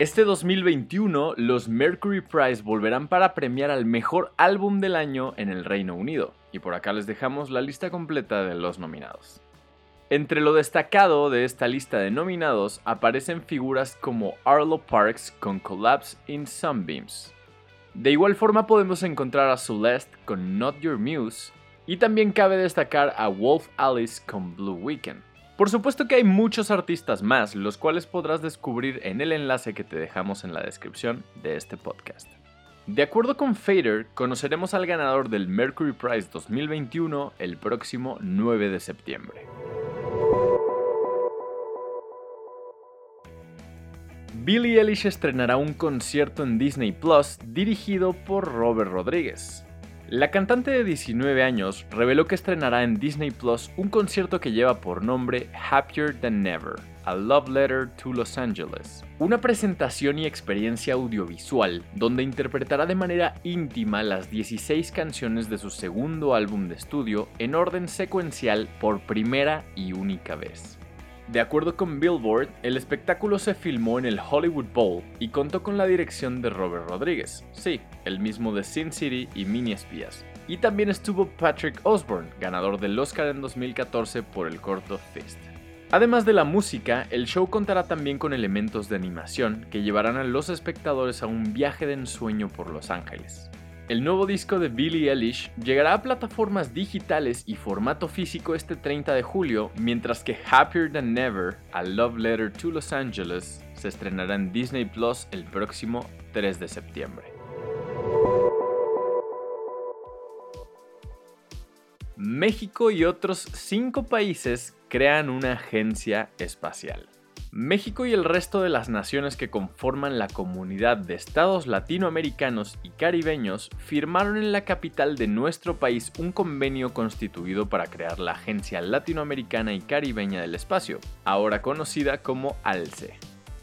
Este 2021 los Mercury Prize volverán para premiar al mejor álbum del año en el Reino Unido, y por acá les dejamos la lista completa de los nominados. Entre lo destacado de esta lista de nominados aparecen figuras como Arlo Parks con Collapse in Sunbeams. De igual forma podemos encontrar a Celeste con Not Your Muse y también cabe destacar a Wolf Alice con Blue Weekend. Por supuesto que hay muchos artistas más, los cuales podrás descubrir en el enlace que te dejamos en la descripción de este podcast. De acuerdo con Fader, conoceremos al ganador del Mercury Prize 2021 el próximo 9 de septiembre. Billie Eilish estrenará un concierto en Disney Plus dirigido por Robert Rodríguez. La cantante de 19 años reveló que estrenará en Disney Plus un concierto que lleva por nombre Happier Than Never, A Love Letter to Los Angeles, una presentación y experiencia audiovisual donde interpretará de manera íntima las 16 canciones de su segundo álbum de estudio en orden secuencial por primera y única vez. De acuerdo con Billboard, el espectáculo se filmó en el Hollywood Bowl y contó con la dirección de Robert Rodríguez, sí, el mismo de Sin City y Mini Espías. Y también estuvo Patrick Osborne, ganador del Oscar en 2014 por el corto Fist. Además de la música, el show contará también con elementos de animación que llevarán a los espectadores a un viaje de ensueño por Los Ángeles. El nuevo disco de Billie Eilish llegará a plataformas digitales y formato físico este 30 de julio, mientras que Happier Than Never, A Love Letter to Los Angeles, se estrenará en Disney Plus el próximo 3 de septiembre. México y otros 5 países crean una agencia espacial. México y el resto de las naciones que conforman la comunidad de estados latinoamericanos y caribeños firmaron en la capital de nuestro país un convenio constituido para crear la Agencia Latinoamericana y Caribeña del Espacio, ahora conocida como ALCE.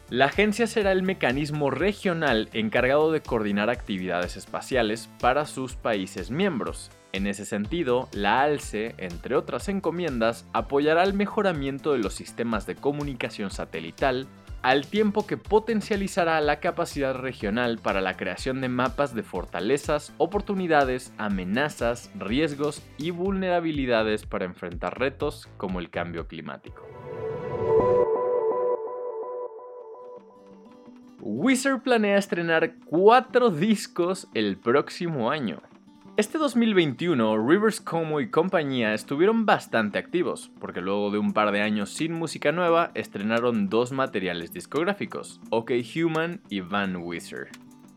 La agencia será el mecanismo regional encargado de coordinar actividades espaciales para sus países miembros, en ese sentido, la ALCE, entre otras encomiendas, apoyará el mejoramiento de los sistemas de comunicación satelital, al tiempo que potencializará la capacidad regional para la creación de mapas de fortalezas, oportunidades, amenazas, riesgos y vulnerabilidades para enfrentar retos como el cambio climático. Wizard planea estrenar cuatro discos el próximo año. Este 2021, Rivers Como y compañía estuvieron bastante activos, porque luego de un par de años sin música nueva, estrenaron dos materiales discográficos, OK Human y Van Wizard.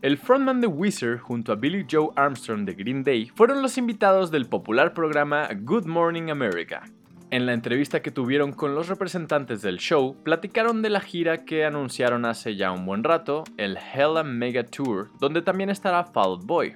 El frontman de Wizard junto a Billy Joe Armstrong de Green Day fueron los invitados del popular programa Good Morning America. En la entrevista que tuvieron con los representantes del show, platicaron de la gira que anunciaron hace ya un buen rato, el Hella Mega Tour, donde también estará Fall Boy,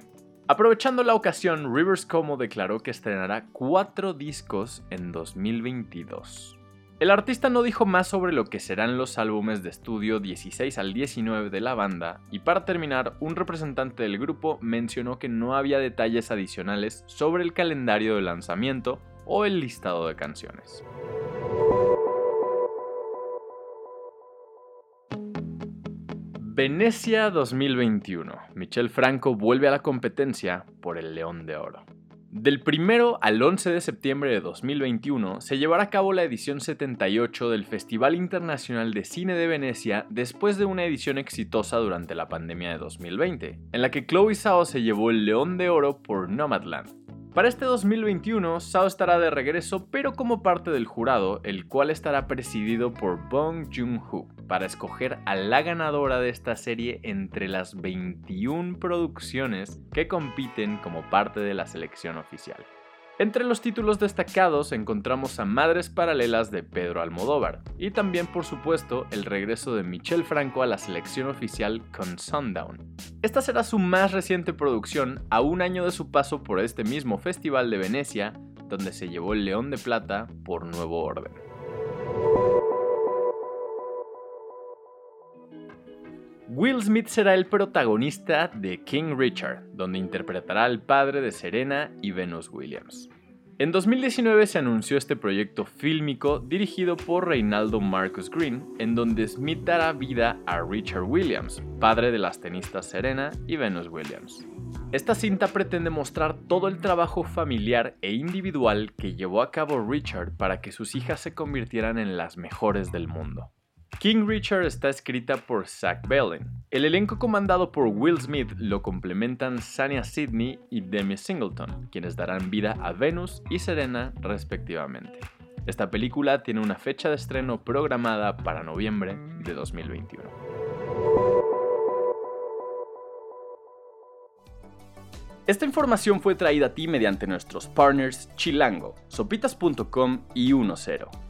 Aprovechando la ocasión, Rivers Como declaró que estrenará cuatro discos en 2022. El artista no dijo más sobre lo que serán los álbumes de estudio 16 al 19 de la banda, y para terminar, un representante del grupo mencionó que no había detalles adicionales sobre el calendario de lanzamiento o el listado de canciones. Venecia 2021. Michel Franco vuelve a la competencia por el León de Oro. Del 1 al 11 de septiembre de 2021 se llevará a cabo la edición 78 del Festival Internacional de Cine de Venecia después de una edición exitosa durante la pandemia de 2020, en la que Chloe Zhao se llevó el León de Oro por Nomadland. Para este 2021, Sao estará de regreso, pero como parte del jurado, el cual estará presidido por Bong Joon-ho, para escoger a la ganadora de esta serie entre las 21 producciones que compiten como parte de la selección oficial. Entre los títulos destacados encontramos a Madres Paralelas de Pedro Almodóvar y también por supuesto el regreso de Michel Franco a la selección oficial con Sundown. Esta será su más reciente producción a un año de su paso por este mismo Festival de Venecia, donde se llevó el León de Plata por Nuevo Orden. Will Smith será el protagonista de King Richard, donde interpretará al padre de Serena y Venus Williams. En 2019 se anunció este proyecto fílmico dirigido por Reinaldo Marcus Green, en donde Smith dará vida a Richard Williams, padre de las tenistas Serena y Venus Williams. Esta cinta pretende mostrar todo el trabajo familiar e individual que llevó a cabo Richard para que sus hijas se convirtieran en las mejores del mundo. King Richard está escrita por Zach Bellin. El elenco comandado por Will Smith lo complementan Sania Sidney y Demi Singleton, quienes darán vida a Venus y Serena respectivamente. Esta película tiene una fecha de estreno programada para noviembre de 2021. Esta información fue traída a ti mediante nuestros partners Chilango, sopitas.com y 10.